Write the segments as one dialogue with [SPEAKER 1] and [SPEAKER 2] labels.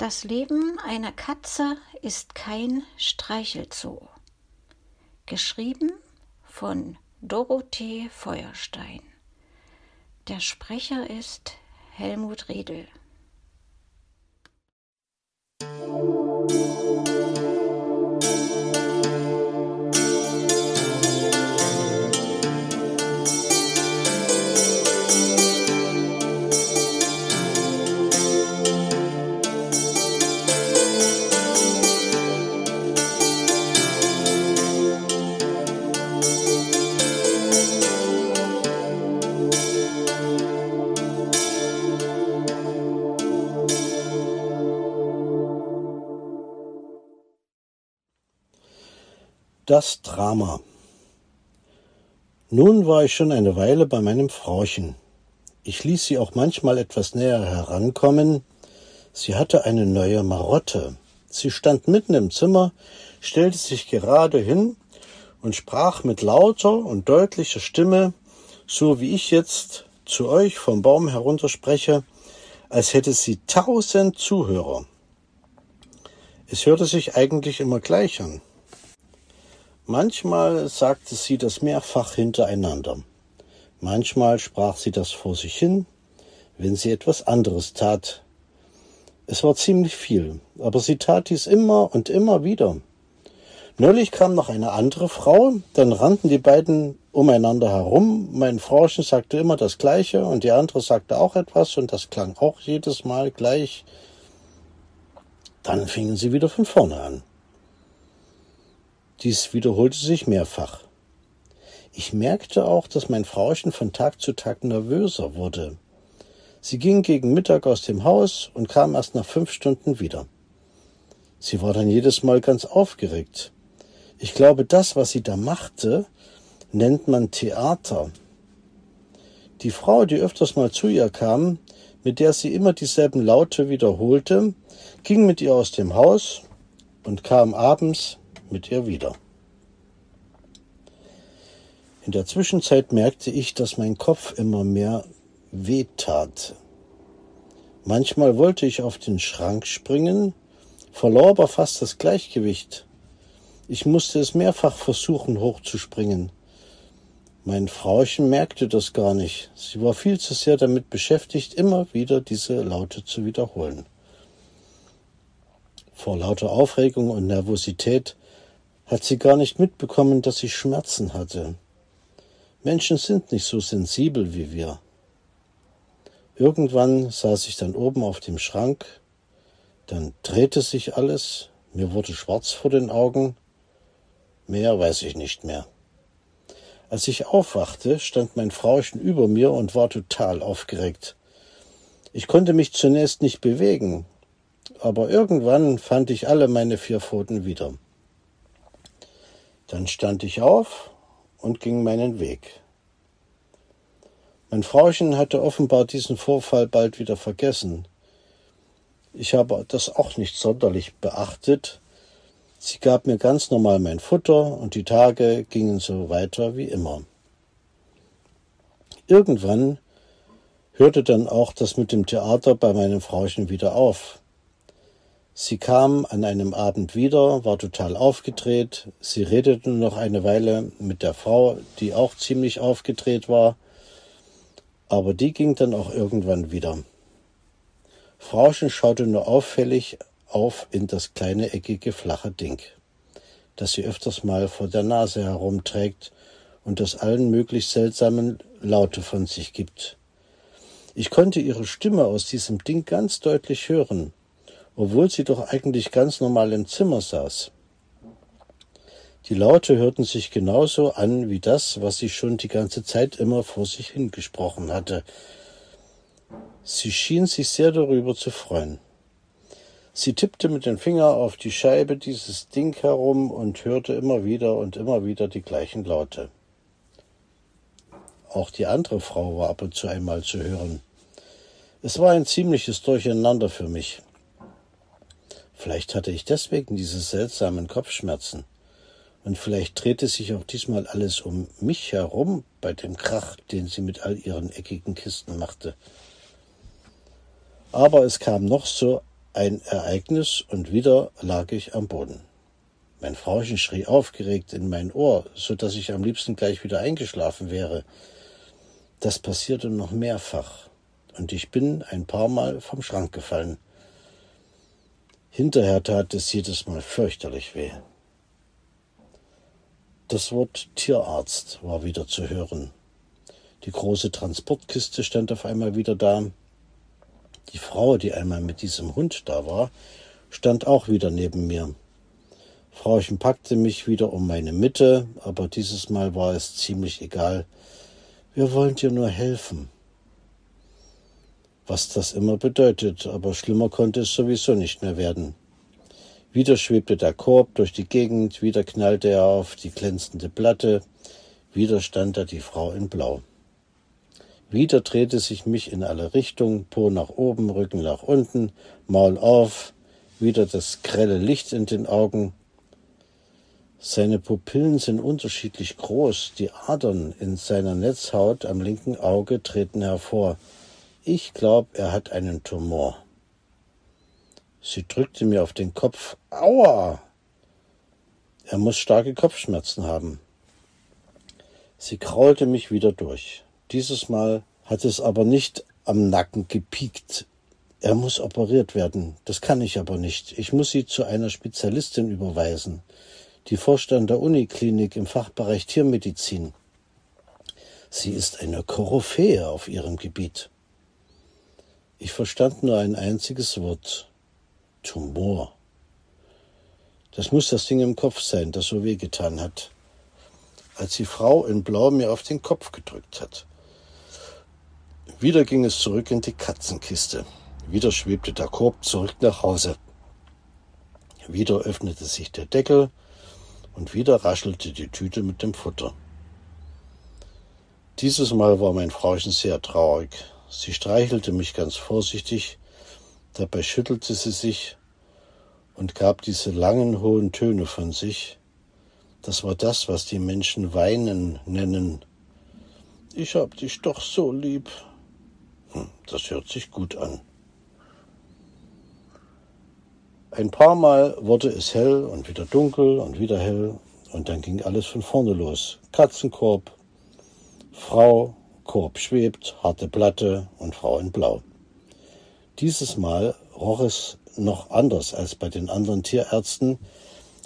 [SPEAKER 1] Das Leben einer Katze ist kein Streichelzoo. Geschrieben von Dorothee Feuerstein. Der Sprecher ist Helmut Riedel.
[SPEAKER 2] Das Drama. Nun war ich schon eine Weile bei meinem Frauchen. Ich ließ sie auch manchmal etwas näher herankommen. Sie hatte eine neue Marotte. Sie stand mitten im Zimmer, stellte sich gerade hin und sprach mit lauter und deutlicher Stimme, so wie ich jetzt zu euch vom Baum herunterspreche, als hätte sie tausend Zuhörer. Es hörte sich eigentlich immer gleich an. Manchmal sagte sie das mehrfach hintereinander. Manchmal sprach sie das vor sich hin, wenn sie etwas anderes tat. Es war ziemlich viel, aber sie tat dies immer und immer wieder. Neulich kam noch eine andere Frau, dann rannten die beiden umeinander herum. Mein Frauchen sagte immer das Gleiche und die andere sagte auch etwas und das klang auch jedes Mal gleich. Dann fingen sie wieder von vorne an. Dies wiederholte sich mehrfach. Ich merkte auch, dass mein Frauchen von Tag zu Tag nervöser wurde. Sie ging gegen Mittag aus dem Haus und kam erst nach fünf Stunden wieder. Sie war dann jedes Mal ganz aufgeregt. Ich glaube, das, was sie da machte, nennt man Theater. Die Frau, die öfters mal zu ihr kam, mit der sie immer dieselben Laute wiederholte, ging mit ihr aus dem Haus und kam abends mit ihr wieder. In der Zwischenzeit merkte ich, dass mein Kopf immer mehr wehtat. Manchmal wollte ich auf den Schrank springen, verlor aber fast das Gleichgewicht. Ich musste es mehrfach versuchen, hochzuspringen. Mein Frauchen merkte das gar nicht. Sie war viel zu sehr damit beschäftigt, immer wieder diese Laute zu wiederholen. Vor lauter Aufregung und Nervosität hat sie gar nicht mitbekommen, dass ich Schmerzen hatte. Menschen sind nicht so sensibel wie wir. Irgendwann saß ich dann oben auf dem Schrank, dann drehte sich alles, mir wurde schwarz vor den Augen, mehr weiß ich nicht mehr. Als ich aufwachte, stand mein Frauchen über mir und war total aufgeregt. Ich konnte mich zunächst nicht bewegen, aber irgendwann fand ich alle meine vier Pfoten wieder. Dann stand ich auf und ging meinen Weg. Mein Frauchen hatte offenbar diesen Vorfall bald wieder vergessen. Ich habe das auch nicht sonderlich beachtet. Sie gab mir ganz normal mein Futter und die Tage gingen so weiter wie immer. Irgendwann hörte dann auch das mit dem Theater bei meinem Frauchen wieder auf. Sie kam an einem Abend wieder, war total aufgedreht. Sie redete noch eine Weile mit der Frau, die auch ziemlich aufgedreht war, aber die ging dann auch irgendwann wieder. Frauchen schaute nur auffällig auf in das kleine eckige flache Ding, das sie öfters mal vor der Nase herumträgt und das allen möglich seltsamen Laute von sich gibt. Ich konnte ihre Stimme aus diesem Ding ganz deutlich hören, obwohl sie doch eigentlich ganz normal im Zimmer saß. Die Laute hörten sich genauso an wie das, was sie schon die ganze Zeit immer vor sich hingesprochen hatte. Sie schien sich sehr darüber zu freuen. Sie tippte mit dem Finger auf die Scheibe dieses Ding herum und hörte immer wieder und immer wieder die gleichen Laute. Auch die andere Frau war ab und zu einmal zu hören. Es war ein ziemliches Durcheinander für mich. Vielleicht hatte ich deswegen diese seltsamen Kopfschmerzen. Und vielleicht drehte sich auch diesmal alles um mich herum bei dem Krach, den sie mit all ihren eckigen Kisten machte. Aber es kam noch so ein Ereignis und wieder lag ich am Boden. Mein Frauchen schrie aufgeregt in mein Ohr, so dass ich am liebsten gleich wieder eingeschlafen wäre. Das passierte noch mehrfach, und ich bin ein paar Mal vom Schrank gefallen. Hinterher tat es jedes Mal fürchterlich weh. Das Wort Tierarzt war wieder zu hören. Die große Transportkiste stand auf einmal wieder da. Die Frau, die einmal mit diesem Hund da war, stand auch wieder neben mir. Frauchen packte mich wieder um meine Mitte, aber dieses Mal war es ziemlich egal. Wir wollen dir nur helfen. Was das immer bedeutet, aber schlimmer konnte es sowieso nicht mehr werden. Wieder schwebte der Korb durch die Gegend, wieder knallte er auf die glänzende Platte, wieder stand da die Frau in Blau. Wieder drehte sich mich in alle Richtungen, Po nach oben, Rücken nach unten, Maul auf, wieder das grelle Licht in den Augen, seine Pupillen sind unterschiedlich groß, die Adern in seiner Netzhaut am linken Auge treten hervor. Ich glaube, er hat einen Tumor. Sie drückte mir auf den Kopf. Aua! Er muss starke Kopfschmerzen haben. Sie kraulte mich wieder durch. Dieses Mal hat es aber nicht am Nacken gepiekt. Er muss operiert werden. Das kann ich aber nicht. Ich muss Sie zu einer Spezialistin überweisen die Vorstand der Uniklinik im Fachbereich Tiermedizin. Sie ist eine Koryphäe auf ihrem Gebiet. Ich verstand nur ein einziges Wort. Tumor. Das muss das Ding im Kopf sein, das so wehgetan hat, als die Frau in Blau mir auf den Kopf gedrückt hat. Wieder ging es zurück in die Katzenkiste. Wieder schwebte der Korb zurück nach Hause. Wieder öffnete sich der Deckel und wieder raschelte die Tüte mit dem Futter. Dieses Mal war mein Frauchen sehr traurig. Sie streichelte mich ganz vorsichtig, dabei schüttelte sie sich und gab diese langen hohen Töne von sich. Das war das, was die Menschen weinen nennen. Ich hab dich doch so lieb. Hm, das hört sich gut an. Ein paar Mal wurde es hell und wieder dunkel und wieder hell und dann ging alles von vorne los. Katzenkorb, Frau, Korb schwebt, harte Platte und Frau in Blau. Dieses Mal roch es noch anders als bei den anderen Tierärzten.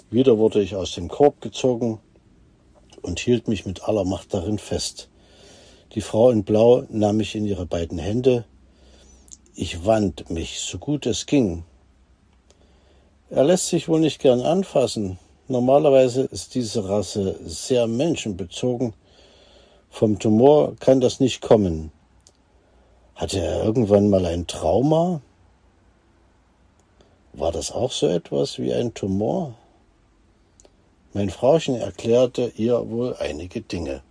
[SPEAKER 2] Wieder wurde ich aus dem Korb gezogen und hielt mich mit aller Macht darin fest. Die Frau in Blau nahm mich in ihre beiden Hände. Ich wand mich, so gut es ging, er lässt sich wohl nicht gern anfassen. Normalerweise ist diese Rasse sehr menschenbezogen. Vom Tumor kann das nicht kommen. Hatte er irgendwann mal ein Trauma? War das auch so etwas wie ein Tumor? Mein Frauchen erklärte ihr wohl einige Dinge.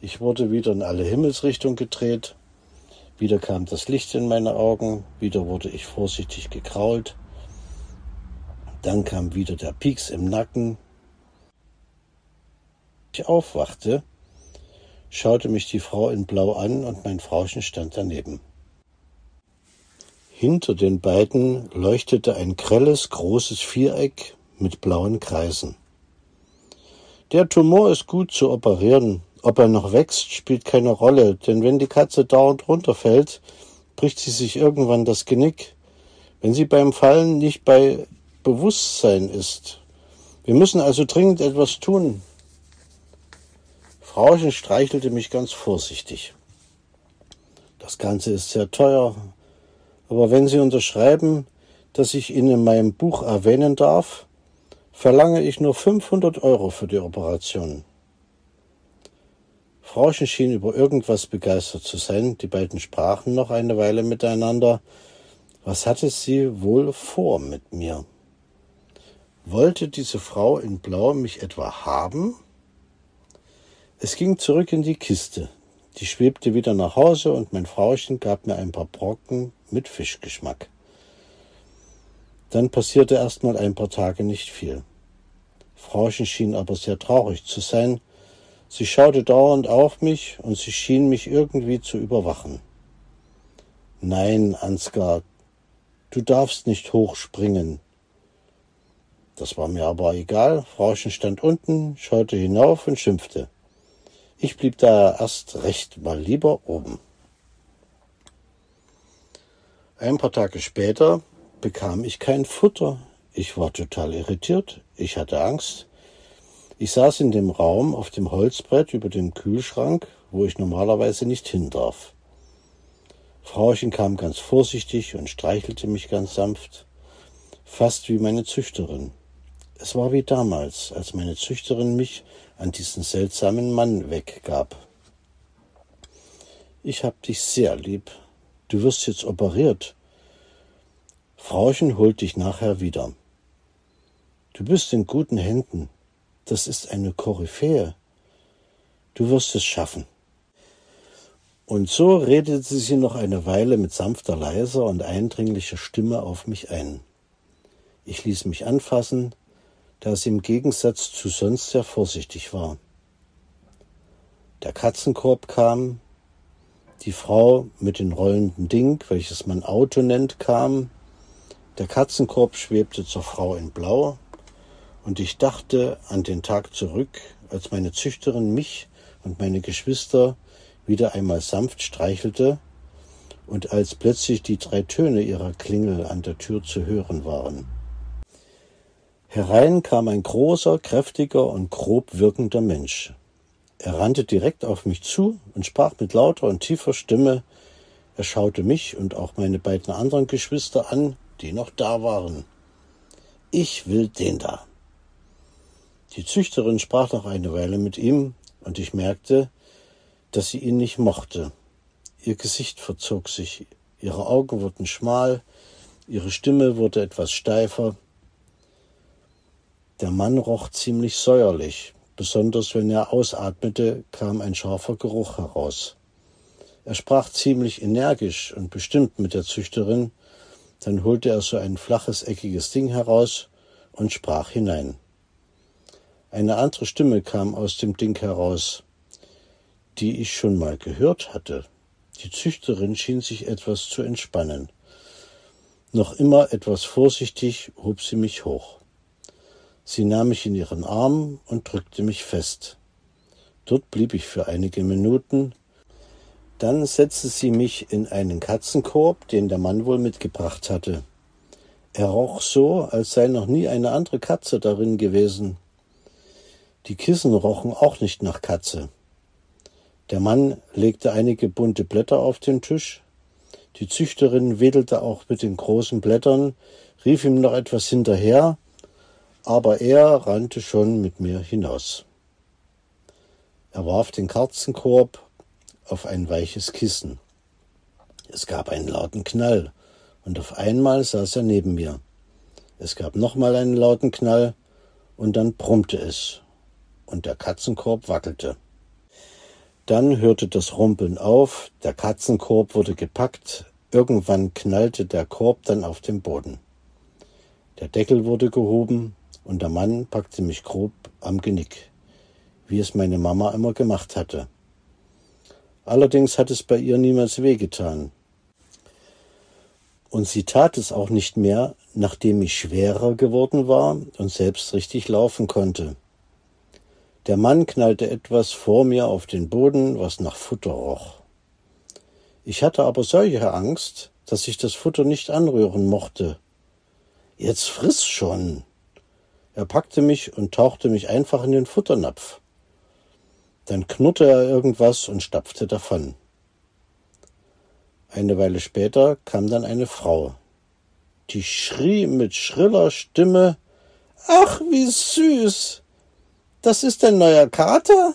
[SPEAKER 2] Ich wurde wieder in alle Himmelsrichtungen gedreht, wieder kam das Licht in meine Augen, wieder wurde ich vorsichtig gekrault, dann kam wieder der Pieks im Nacken. Ich aufwachte, schaute mich die Frau in Blau an und mein Frauchen stand daneben. Hinter den beiden leuchtete ein grelles, großes Viereck mit blauen Kreisen. Der Tumor ist gut zu operieren. Ob er noch wächst, spielt keine Rolle, denn wenn die Katze dauernd runterfällt, bricht sie sich irgendwann das Genick. Wenn sie beim Fallen nicht bei Bewusstsein ist. Wir müssen also dringend etwas tun. Frauchen streichelte mich ganz vorsichtig. Das Ganze ist sehr teuer, aber wenn Sie unterschreiben, dass ich ihn in meinem Buch erwähnen darf, verlange ich nur 500 Euro für die Operation. Frauchen schien über irgendwas begeistert zu sein. Die beiden sprachen noch eine Weile miteinander. Was hatte sie wohl vor mit mir? Wollte diese Frau in Blau mich etwa haben? Es ging zurück in die Kiste. Die schwebte wieder nach Hause und mein Frauchen gab mir ein paar Brocken mit Fischgeschmack. Dann passierte erst mal ein paar Tage nicht viel. Frauchen schien aber sehr traurig zu sein. Sie schaute dauernd auf mich und sie schien mich irgendwie zu überwachen. Nein, Ansgar, du darfst nicht hochspringen. Das war mir aber egal. Frauchen stand unten, schaute hinauf und schimpfte. Ich blieb da erst recht mal lieber oben. Ein paar Tage später bekam ich kein Futter. Ich war total irritiert. Ich hatte Angst. Ich saß in dem Raum auf dem Holzbrett über dem Kühlschrank, wo ich normalerweise nicht hin darf. Frauchen kam ganz vorsichtig und streichelte mich ganz sanft, fast wie meine Züchterin. Es war wie damals, als meine Züchterin mich an diesen seltsamen Mann weggab. Ich hab dich sehr lieb. Du wirst jetzt operiert. Frauchen holt dich nachher wieder. Du bist in guten Händen. Das ist eine Koryphäe. Du wirst es schaffen. Und so redete sie noch eine Weile mit sanfter, leiser und eindringlicher Stimme auf mich ein. Ich ließ mich anfassen, da sie im Gegensatz zu sonst sehr vorsichtig war. Der Katzenkorb kam, die Frau mit dem rollenden Ding, welches man Auto nennt, kam, der Katzenkorb schwebte zur Frau in Blau, und ich dachte an den Tag zurück, als meine Züchterin mich und meine Geschwister wieder einmal sanft streichelte und als plötzlich die drei Töne ihrer Klingel an der Tür zu hören waren. Herein kam ein großer, kräftiger und grob wirkender Mensch. Er rannte direkt auf mich zu und sprach mit lauter und tiefer Stimme. Er schaute mich und auch meine beiden anderen Geschwister an, die noch da waren. Ich will den da. Die Züchterin sprach noch eine Weile mit ihm, und ich merkte, dass sie ihn nicht mochte. Ihr Gesicht verzog sich, ihre Augen wurden schmal, ihre Stimme wurde etwas steifer, der Mann roch ziemlich säuerlich, besonders wenn er ausatmete, kam ein scharfer Geruch heraus. Er sprach ziemlich energisch und bestimmt mit der Züchterin, dann holte er so ein flaches, eckiges Ding heraus und sprach hinein. Eine andere Stimme kam aus dem Ding heraus, die ich schon mal gehört hatte. Die Züchterin schien sich etwas zu entspannen. Noch immer etwas vorsichtig hob sie mich hoch. Sie nahm mich in ihren Arm und drückte mich fest. Dort blieb ich für einige Minuten. Dann setzte sie mich in einen Katzenkorb, den der Mann wohl mitgebracht hatte. Er roch so, als sei noch nie eine andere Katze darin gewesen. Die Kissen rochen auch nicht nach Katze. Der Mann legte einige bunte Blätter auf den Tisch. Die Züchterin wedelte auch mit den großen Blättern, rief ihm noch etwas hinterher, aber er rannte schon mit mir hinaus. Er warf den Katzenkorb auf ein weiches Kissen. Es gab einen lauten Knall, und auf einmal saß er neben mir. Es gab nochmal einen lauten Knall, und dann brummte es, und der Katzenkorb wackelte. Dann hörte das Rumpeln auf, der Katzenkorb wurde gepackt, irgendwann knallte der Korb dann auf den Boden. Der Deckel wurde gehoben, und der Mann packte mich grob am Genick, wie es meine Mama immer gemacht hatte. Allerdings hat es bei ihr niemals wehgetan. Und sie tat es auch nicht mehr, nachdem ich schwerer geworden war und selbst richtig laufen konnte. Der Mann knallte etwas vor mir auf den Boden, was nach Futter roch. Ich hatte aber solche Angst, dass ich das Futter nicht anrühren mochte. Jetzt friss schon, er packte mich und tauchte mich einfach in den Futternapf. Dann knurrte er irgendwas und stapfte davon. Eine Weile später kam dann eine Frau. Die schrie mit schriller Stimme Ach, wie süß. Das ist ein neuer Kater?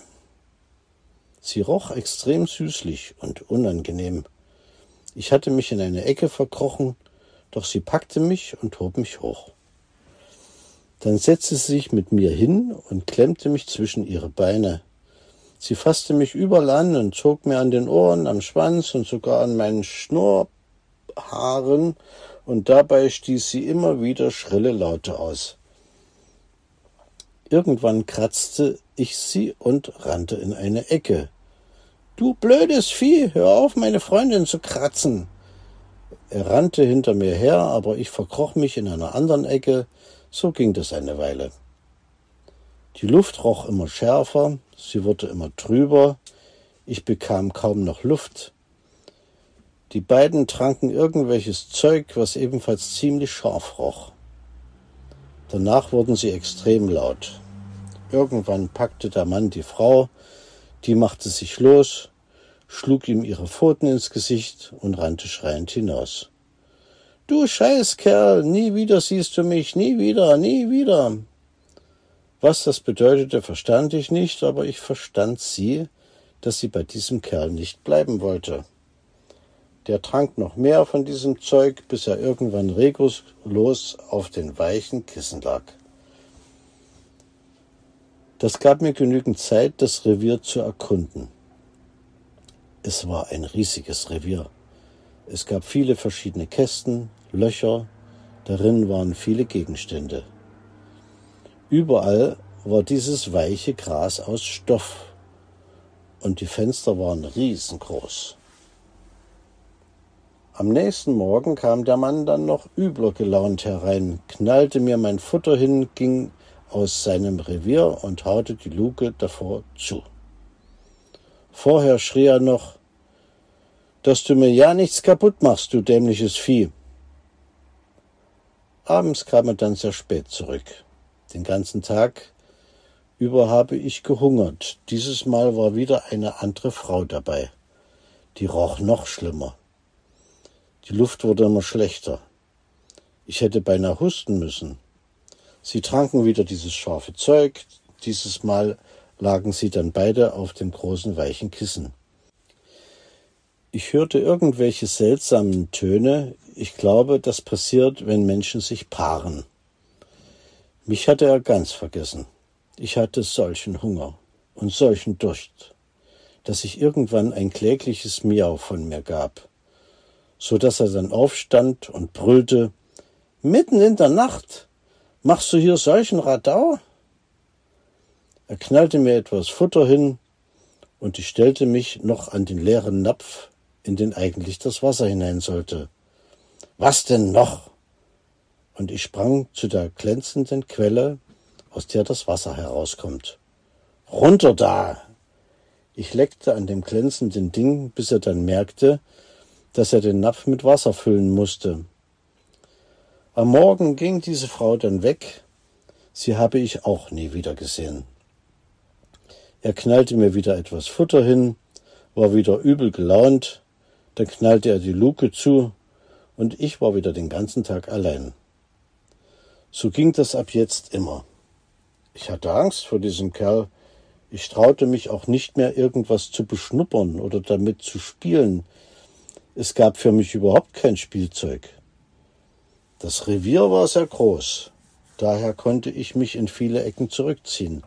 [SPEAKER 2] Sie roch extrem süßlich und unangenehm. Ich hatte mich in eine Ecke verkrochen, doch sie packte mich und hob mich hoch. Dann setzte sie sich mit mir hin und klemmte mich zwischen ihre Beine. Sie fasste mich überall an und zog mir an den Ohren, am Schwanz und sogar an meinen Schnurrhaaren, und dabei stieß sie immer wieder schrille Laute aus. Irgendwann kratzte ich sie und rannte in eine Ecke. Du blödes Vieh, hör auf, meine Freundin zu kratzen. Er rannte hinter mir her, aber ich verkroch mich in einer anderen Ecke, so ging das eine Weile. Die Luft roch immer schärfer, sie wurde immer trüber, ich bekam kaum noch Luft. Die beiden tranken irgendwelches Zeug, was ebenfalls ziemlich scharf roch. Danach wurden sie extrem laut. Irgendwann packte der Mann die Frau, die machte sich los, schlug ihm ihre Pfoten ins Gesicht und rannte schreiend hinaus. Du Scheißkerl, nie wieder siehst du mich, nie wieder, nie wieder. Was das bedeutete, verstand ich nicht, aber ich verstand sie, dass sie bei diesem Kerl nicht bleiben wollte. Der trank noch mehr von diesem Zeug, bis er irgendwann regungslos auf den weichen Kissen lag. Das gab mir genügend Zeit, das Revier zu erkunden. Es war ein riesiges Revier. Es gab viele verschiedene Kästen, Löcher, darin waren viele Gegenstände. Überall war dieses weiche Gras aus Stoff und die Fenster waren riesengroß. Am nächsten Morgen kam der Mann dann noch übler gelaunt herein, knallte mir mein Futter hin, ging aus seinem Revier und haute die Luke davor zu. Vorher schrie er noch, dass du mir ja nichts kaputt machst, du dämliches Vieh. Abends kam er dann sehr spät zurück. Den ganzen Tag über habe ich gehungert. Dieses Mal war wieder eine andere Frau dabei. Die roch noch schlimmer. Die Luft wurde immer schlechter. Ich hätte beinahe husten müssen. Sie tranken wieder dieses scharfe Zeug. Dieses Mal lagen sie dann beide auf dem großen weichen Kissen. Ich hörte irgendwelche seltsamen Töne. Ich glaube, das passiert, wenn Menschen sich paaren. Mich hatte er ganz vergessen. Ich hatte solchen Hunger und solchen Durst, dass ich irgendwann ein klägliches Miau von mir gab, so dass er dann aufstand und brüllte Mitten in der Nacht. Machst du hier solchen Radau? Er knallte mir etwas Futter hin, und ich stellte mich noch an den leeren Napf, in den eigentlich das Wasser hinein sollte. Was denn noch? Und ich sprang zu der glänzenden Quelle, aus der das Wasser herauskommt. Runter da! Ich leckte an dem glänzenden Ding, bis er dann merkte, dass er den Napf mit Wasser füllen musste. Am Morgen ging diese Frau dann weg, sie habe ich auch nie wieder gesehen. Er knallte mir wieder etwas Futter hin, war wieder übel gelaunt, dann knallte er die Luke zu, und ich war wieder den ganzen Tag allein. So ging das ab jetzt immer. Ich hatte Angst vor diesem Kerl, ich traute mich auch nicht mehr irgendwas zu beschnuppern oder damit zu spielen. Es gab für mich überhaupt kein Spielzeug. Das Revier war sehr groß, daher konnte ich mich in viele Ecken zurückziehen.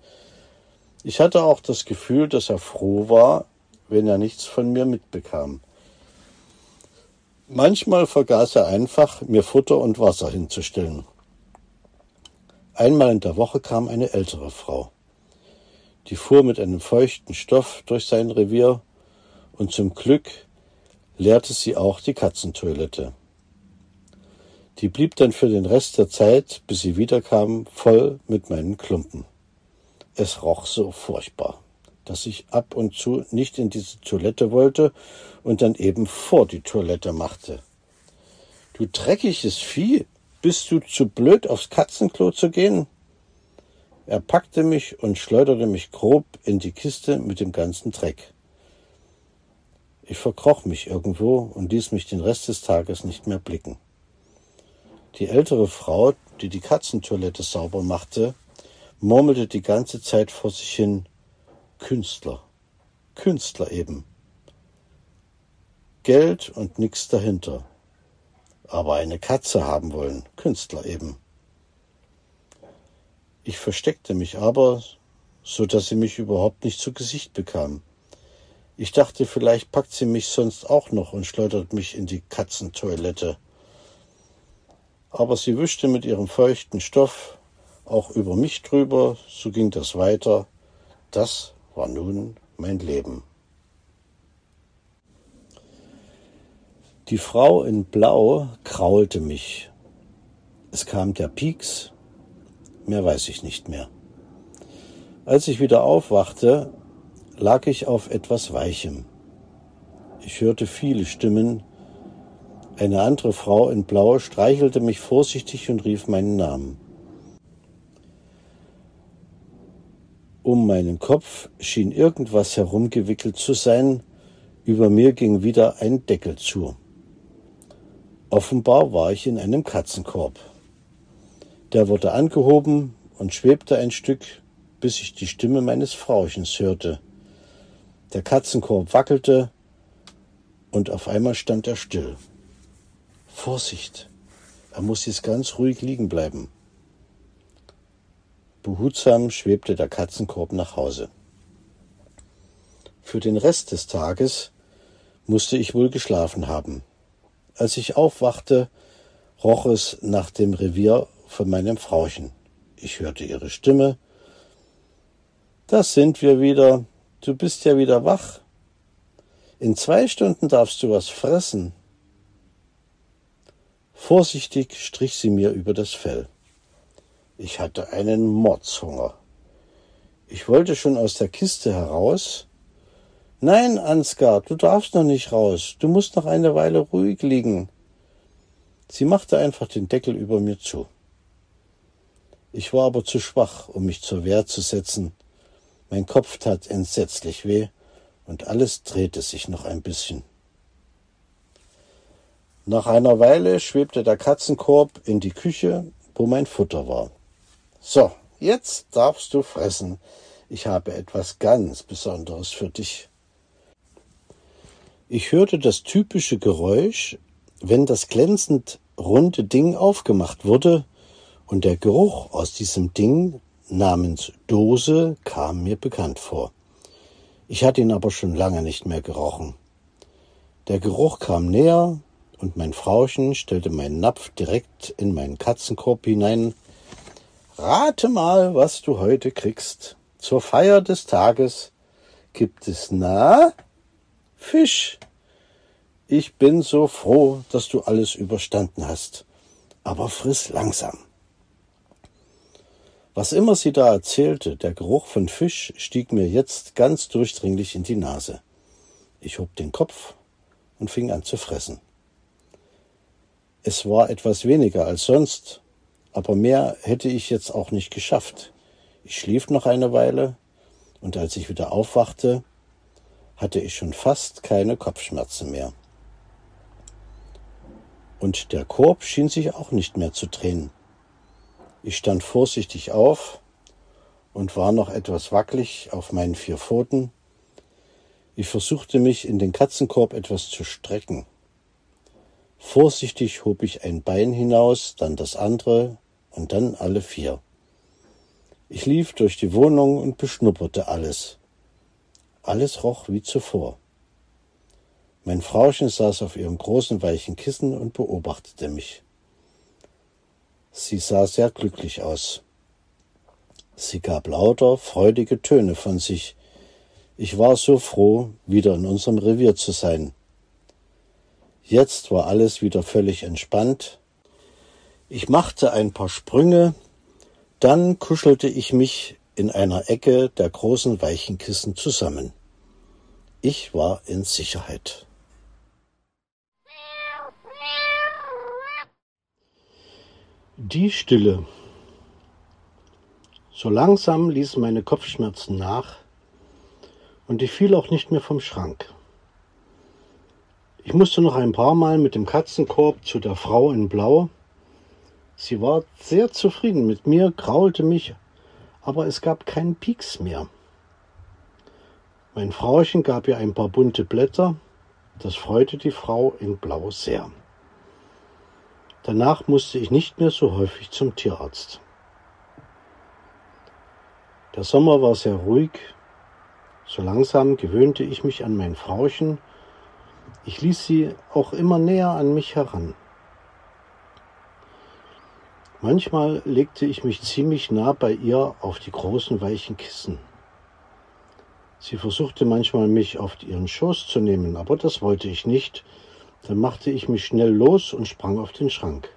[SPEAKER 2] Ich hatte auch das Gefühl, dass er froh war, wenn er nichts von mir mitbekam. Manchmal vergaß er einfach, mir Futter und Wasser hinzustellen. Einmal in der Woche kam eine ältere Frau. Die fuhr mit einem feuchten Stoff durch sein Revier und zum Glück leerte sie auch die Katzentoilette. Die blieb dann für den Rest der Zeit, bis sie wiederkam, voll mit meinen Klumpen. Es roch so furchtbar, dass ich ab und zu nicht in diese Toilette wollte und dann eben vor die Toilette machte. Du dreckiges Vieh, bist du zu blöd, aufs Katzenklo zu gehen? Er packte mich und schleuderte mich grob in die Kiste mit dem ganzen Dreck. Ich verkroch mich irgendwo und ließ mich den Rest des Tages nicht mehr blicken. Die ältere Frau, die die Katzentoilette sauber machte, murmelte die ganze Zeit vor sich hin Künstler, Künstler eben. Geld und nix dahinter. Aber eine Katze haben wollen, Künstler eben. Ich versteckte mich aber, so dass sie mich überhaupt nicht zu Gesicht bekam. Ich dachte, vielleicht packt sie mich sonst auch noch und schleudert mich in die Katzentoilette aber sie wischte mit ihrem feuchten Stoff auch über mich drüber, so ging das weiter. Das war nun mein Leben. Die Frau in Blau kraulte mich. Es kam der Pieks, mehr weiß ich nicht mehr. Als ich wieder aufwachte, lag ich auf etwas Weichem. Ich hörte viele Stimmen. Eine andere Frau in Blau streichelte mich vorsichtig und rief meinen Namen. Um meinen Kopf schien irgendwas herumgewickelt zu sein, über mir ging wieder ein Deckel zu. Offenbar war ich in einem Katzenkorb. Der wurde angehoben und schwebte ein Stück, bis ich die Stimme meines Frauchens hörte. Der Katzenkorb wackelte und auf einmal stand er still. Vorsicht, er muss jetzt ganz ruhig liegen bleiben. Behutsam schwebte der Katzenkorb nach Hause. Für den Rest des Tages musste ich wohl geschlafen haben. Als ich aufwachte, roch es nach dem Revier von meinem Frauchen. Ich hörte ihre Stimme. Das sind wir wieder. Du bist ja wieder wach. In zwei Stunden darfst du was fressen. Vorsichtig strich sie mir über das Fell. Ich hatte einen Mordshunger. Ich wollte schon aus der Kiste heraus, Nein, Ansgar, du darfst noch nicht raus. Du musst noch eine Weile ruhig liegen. Sie machte einfach den Deckel über mir zu. Ich war aber zu schwach, um mich zur Wehr zu setzen. Mein Kopf tat entsetzlich weh und alles drehte sich noch ein bisschen. Nach einer Weile schwebte der Katzenkorb in die Küche, wo mein Futter war. So, jetzt darfst du fressen. Ich habe etwas ganz Besonderes für dich. Ich hörte das typische Geräusch, wenn das glänzend runde Ding aufgemacht wurde, und der Geruch aus diesem Ding namens Dose kam mir bekannt vor. Ich hatte ihn aber schon lange nicht mehr gerochen. Der Geruch kam näher, und mein Frauchen stellte meinen Napf direkt in meinen Katzenkorb hinein. Rate mal, was du heute kriegst. Zur Feier des Tages gibt es na Fisch. Ich bin so froh, dass du alles überstanden hast. Aber friss langsam. Was immer sie da erzählte, der Geruch von Fisch stieg mir jetzt ganz durchdringlich in die Nase. Ich hob den Kopf und fing an zu fressen. Es war etwas weniger als sonst, aber mehr hätte ich jetzt auch nicht geschafft. Ich schlief noch eine Weile, und als ich wieder aufwachte, hatte ich schon fast keine Kopfschmerzen mehr. Und der Korb schien sich auch nicht mehr zu drehen. Ich stand vorsichtig auf und war noch etwas wackelig auf meinen vier Pfoten. Ich versuchte mich in den Katzenkorb etwas zu strecken. Vorsichtig hob ich ein Bein hinaus, dann das andere und dann alle vier. Ich lief durch die Wohnung und beschnupperte alles. Alles roch wie zuvor. Mein Frauchen saß auf ihrem großen weichen Kissen und beobachtete mich. Sie sah sehr glücklich aus. Sie gab lauter, freudige Töne von sich. Ich war so froh, wieder in unserem Revier zu sein. Jetzt war alles wieder völlig entspannt. Ich machte ein paar Sprünge, dann kuschelte ich mich in einer Ecke der großen weichen Kissen zusammen. Ich war in Sicherheit. Die Stille. So langsam ließen meine Kopfschmerzen nach und ich fiel auch nicht mehr vom Schrank. Ich musste noch ein paar Mal mit dem Katzenkorb zu der Frau in Blau. Sie war sehr zufrieden mit mir, kraulte mich, aber es gab keinen Pieks mehr. Mein Frauchen gab ihr ein paar bunte Blätter, das freute die Frau in Blau sehr. Danach musste ich nicht mehr so häufig zum Tierarzt. Der Sommer war sehr ruhig. So langsam gewöhnte ich mich an mein Frauchen. Ich ließ sie auch immer näher an mich heran. Manchmal legte ich mich ziemlich nah bei ihr auf die großen weichen Kissen. Sie versuchte manchmal mich auf ihren Schoß zu nehmen, aber das wollte ich nicht, Dann machte ich mich schnell los und sprang auf den Schrank.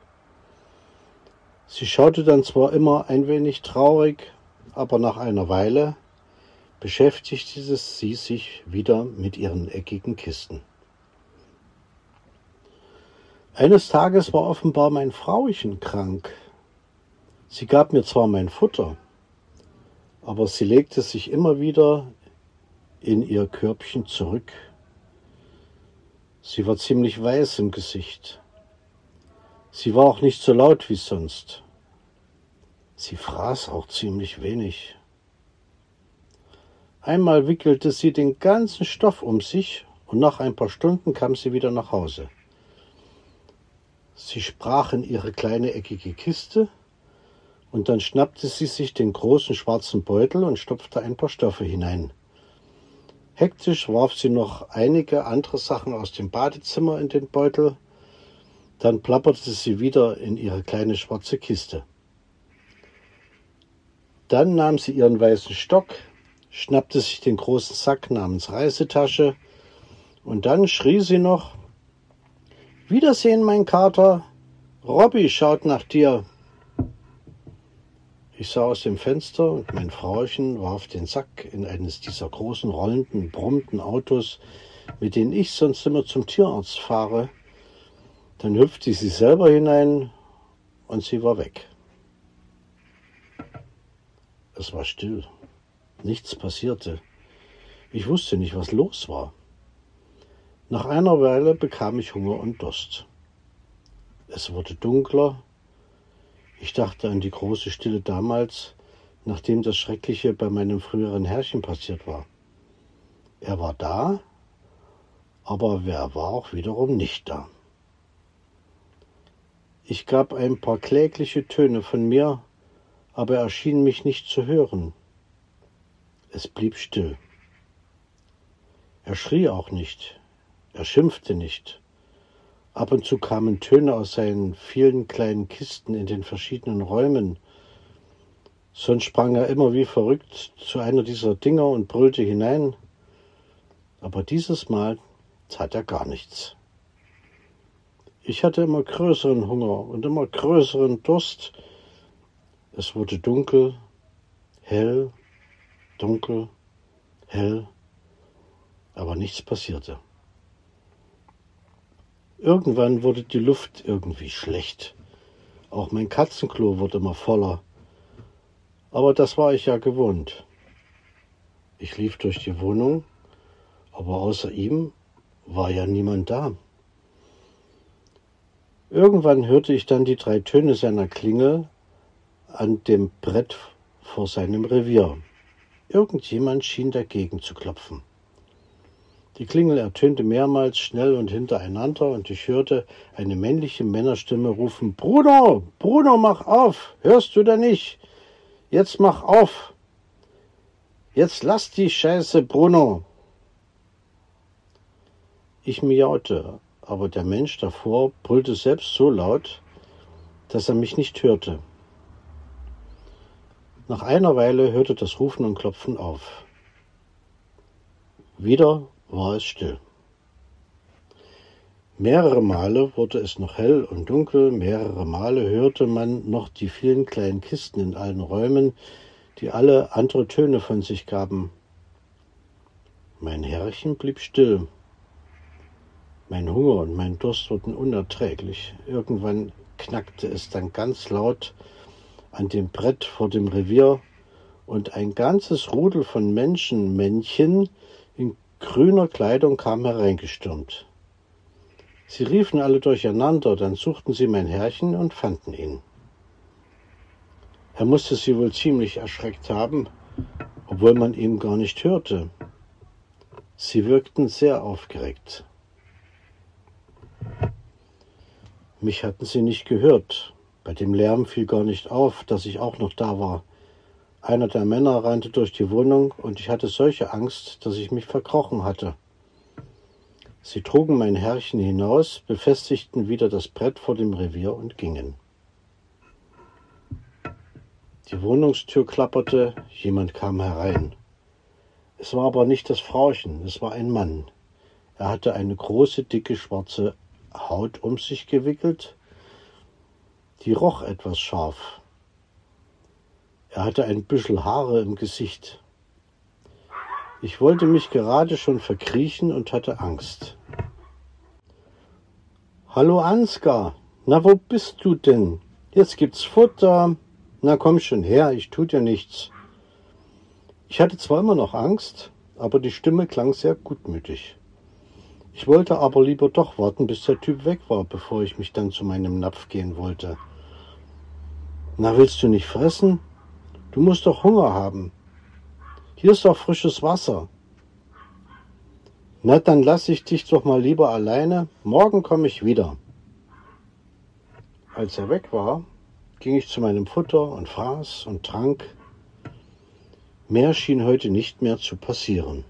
[SPEAKER 2] Sie schaute dann zwar immer ein wenig traurig, aber nach einer Weile beschäftigte sie sich wieder mit ihren eckigen Kisten. Eines Tages war offenbar mein Frauchen krank. Sie gab mir zwar mein Futter, aber sie legte sich immer wieder in ihr Körbchen zurück. Sie war ziemlich weiß im Gesicht. Sie war auch nicht so laut wie sonst. Sie fraß auch ziemlich wenig. Einmal wickelte sie den ganzen Stoff um sich und nach ein paar Stunden kam sie wieder nach Hause. Sie sprach in ihre kleine eckige Kiste und dann schnappte sie sich den großen schwarzen Beutel und stopfte ein paar Stoffe hinein. Hektisch warf sie noch einige andere Sachen aus dem Badezimmer in den Beutel, dann plapperte sie wieder in ihre kleine schwarze Kiste. Dann nahm sie ihren weißen Stock, schnappte sich den großen Sack namens Reisetasche und dann schrie sie noch Wiedersehen, mein Kater. Robby schaut nach dir. Ich sah aus dem Fenster und mein Frauchen warf den Sack in eines dieser großen rollenden, brummenden Autos, mit denen ich sonst immer zum Tierarzt fahre. Dann hüpfte sie selber hinein und sie war weg. Es war still. Nichts passierte. Ich wusste nicht, was los war. Nach einer Weile bekam ich Hunger und Durst. Es wurde dunkler. Ich dachte an die große Stille damals, nachdem das Schreckliche bei meinem früheren Herrchen passiert war. Er war da, aber wer war auch wiederum nicht da. Ich gab ein paar klägliche Töne von mir, aber er schien mich nicht zu hören. Es blieb still. Er schrie auch nicht, er schimpfte nicht. Ab und zu kamen Töne aus seinen vielen kleinen Kisten in den verschiedenen Räumen. Sonst sprang er immer wie verrückt zu einer dieser Dinger und brüllte hinein. Aber dieses Mal tat er gar nichts. Ich hatte immer größeren Hunger und immer größeren Durst. Es wurde dunkel, hell, dunkel, hell, aber nichts passierte. Irgendwann wurde die Luft irgendwie schlecht. Auch mein Katzenklo wurde immer voller. Aber das war ich ja gewohnt. Ich lief durch die Wohnung, aber außer ihm war ja niemand da. Irgendwann hörte ich dann die drei Töne seiner Klingel an dem Brett vor seinem Revier. Irgendjemand schien dagegen zu klopfen. Die Klingel ertönte mehrmals schnell und hintereinander, und ich hörte eine männliche Männerstimme rufen Bruno, Bruno, mach auf. Hörst du denn nicht? Jetzt mach auf. Jetzt lass die Scheiße, Bruno. Ich miaute, aber der Mensch davor brüllte selbst so laut, dass er mich nicht hörte. Nach einer Weile hörte das Rufen und Klopfen auf. Wieder war es still. Mehrere Male wurde es noch hell und dunkel, mehrere Male hörte man noch die vielen kleinen Kisten in allen Räumen, die alle andere Töne von sich gaben. Mein Herrchen blieb still. Mein Hunger und mein Durst wurden unerträglich. Irgendwann knackte es dann ganz laut an dem Brett vor dem Revier, und ein ganzes Rudel von Menschenmännchen in grüner Kleidung kam hereingestürmt. Sie riefen alle durcheinander, dann suchten sie mein Herrchen und fanden ihn. Er musste sie wohl ziemlich erschreckt haben, obwohl man ihm gar nicht hörte. Sie wirkten sehr aufgeregt. Mich hatten sie nicht gehört. Bei dem Lärm fiel gar nicht auf, dass ich auch noch da war. Einer der Männer rannte durch die Wohnung und ich hatte solche Angst, dass ich mich verkrochen hatte. Sie trugen mein Herrchen hinaus, befestigten wieder das Brett vor dem Revier und gingen. Die Wohnungstür klapperte, jemand kam herein. Es war aber nicht das Frauchen, es war ein Mann. Er hatte eine große, dicke, schwarze Haut um sich gewickelt. Die roch etwas scharf. Er hatte ein Büschel Haare im Gesicht. Ich wollte mich gerade schon verkriechen und hatte Angst. Hallo Ansgar, na wo bist du denn? Jetzt gibt's Futter. Na komm schon her, ich tu dir nichts. Ich hatte zwar immer noch Angst, aber die Stimme klang sehr gutmütig. Ich wollte aber lieber doch warten, bis der Typ weg war, bevor ich mich dann zu meinem Napf gehen wollte. Na, willst du nicht fressen? Du musst doch Hunger haben. Hier ist doch frisches Wasser. Na, dann lass ich dich doch mal lieber alleine. Morgen komme ich wieder. Als er weg war, ging ich zu meinem Futter und fraß und trank. Mehr schien heute nicht mehr zu passieren.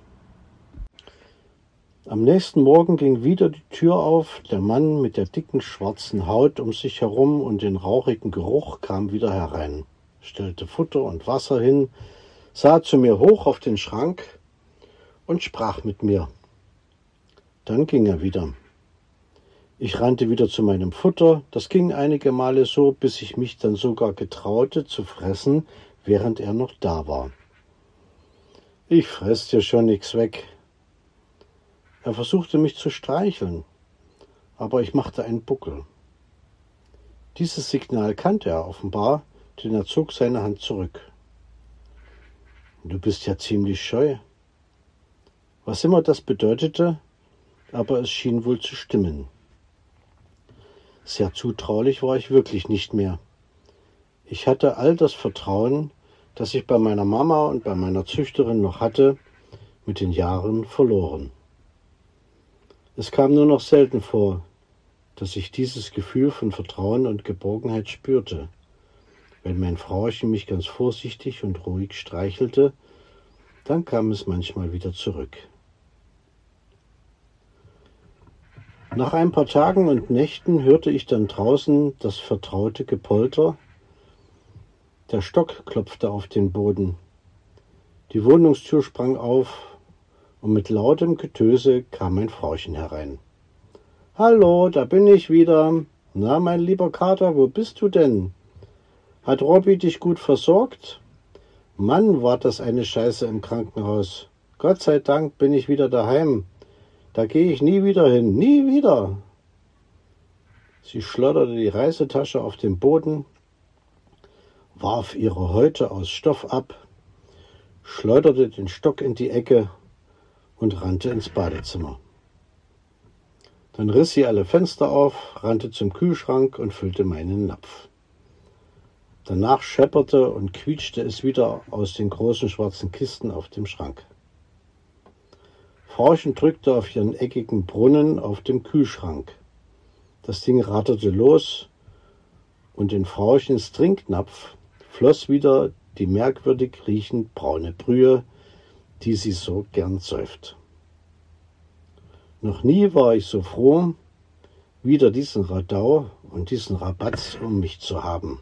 [SPEAKER 2] Am nächsten Morgen ging wieder die Tür auf, der Mann mit der dicken schwarzen Haut um sich herum und den rauchigen Geruch kam wieder herein, stellte Futter und Wasser hin, sah zu mir hoch auf den Schrank und sprach mit mir. Dann ging er wieder. Ich rannte wieder zu meinem Futter, das ging einige Male so, bis ich mich dann sogar getraute zu fressen, während er noch da war. Ich fress dir schon nix weg. Er versuchte mich zu streicheln, aber ich machte einen Buckel. Dieses Signal kannte er offenbar, denn er zog seine Hand zurück. Du bist ja ziemlich scheu. Was immer das bedeutete, aber es schien wohl zu stimmen. Sehr zutraulich war ich wirklich nicht mehr. Ich hatte all das Vertrauen, das ich bei meiner Mama und bei meiner Züchterin noch hatte, mit den Jahren verloren. Es kam nur noch selten vor, dass ich dieses Gefühl von Vertrauen und Geborgenheit spürte wenn mein Frauchen mich ganz vorsichtig und ruhig streichelte, dann kam es manchmal wieder zurück. Nach ein paar Tagen und Nächten hörte ich dann draußen das vertraute Gepolter. Der Stock klopfte auf den Boden. Die Wohnungstür sprang auf und mit lautem Getöse kam mein Frauchen herein. Hallo, da bin ich wieder. Na, mein lieber Kater, wo bist du denn? Hat Robby dich gut versorgt? Mann, war das eine Scheiße im Krankenhaus. Gott sei Dank bin ich wieder daheim. Da gehe ich nie wieder hin, nie wieder. Sie schleuderte die Reisetasche auf den Boden, warf ihre Häute aus Stoff ab, schleuderte den Stock in die Ecke und rannte ins Badezimmer. Dann riss sie alle Fenster auf, rannte zum Kühlschrank und füllte meinen Napf. Danach schepperte und quietschte es wieder aus den großen schwarzen Kisten auf dem Schrank. Frauchen drückte auf ihren eckigen Brunnen auf dem Kühlschrank. Das Ding ratterte los und in Frauchens Trinknapf floss wieder die merkwürdig riechend braune Brühe, die sie so gern säuft. Noch nie war ich so froh, wieder diesen Radau und diesen Rabatz um mich zu haben.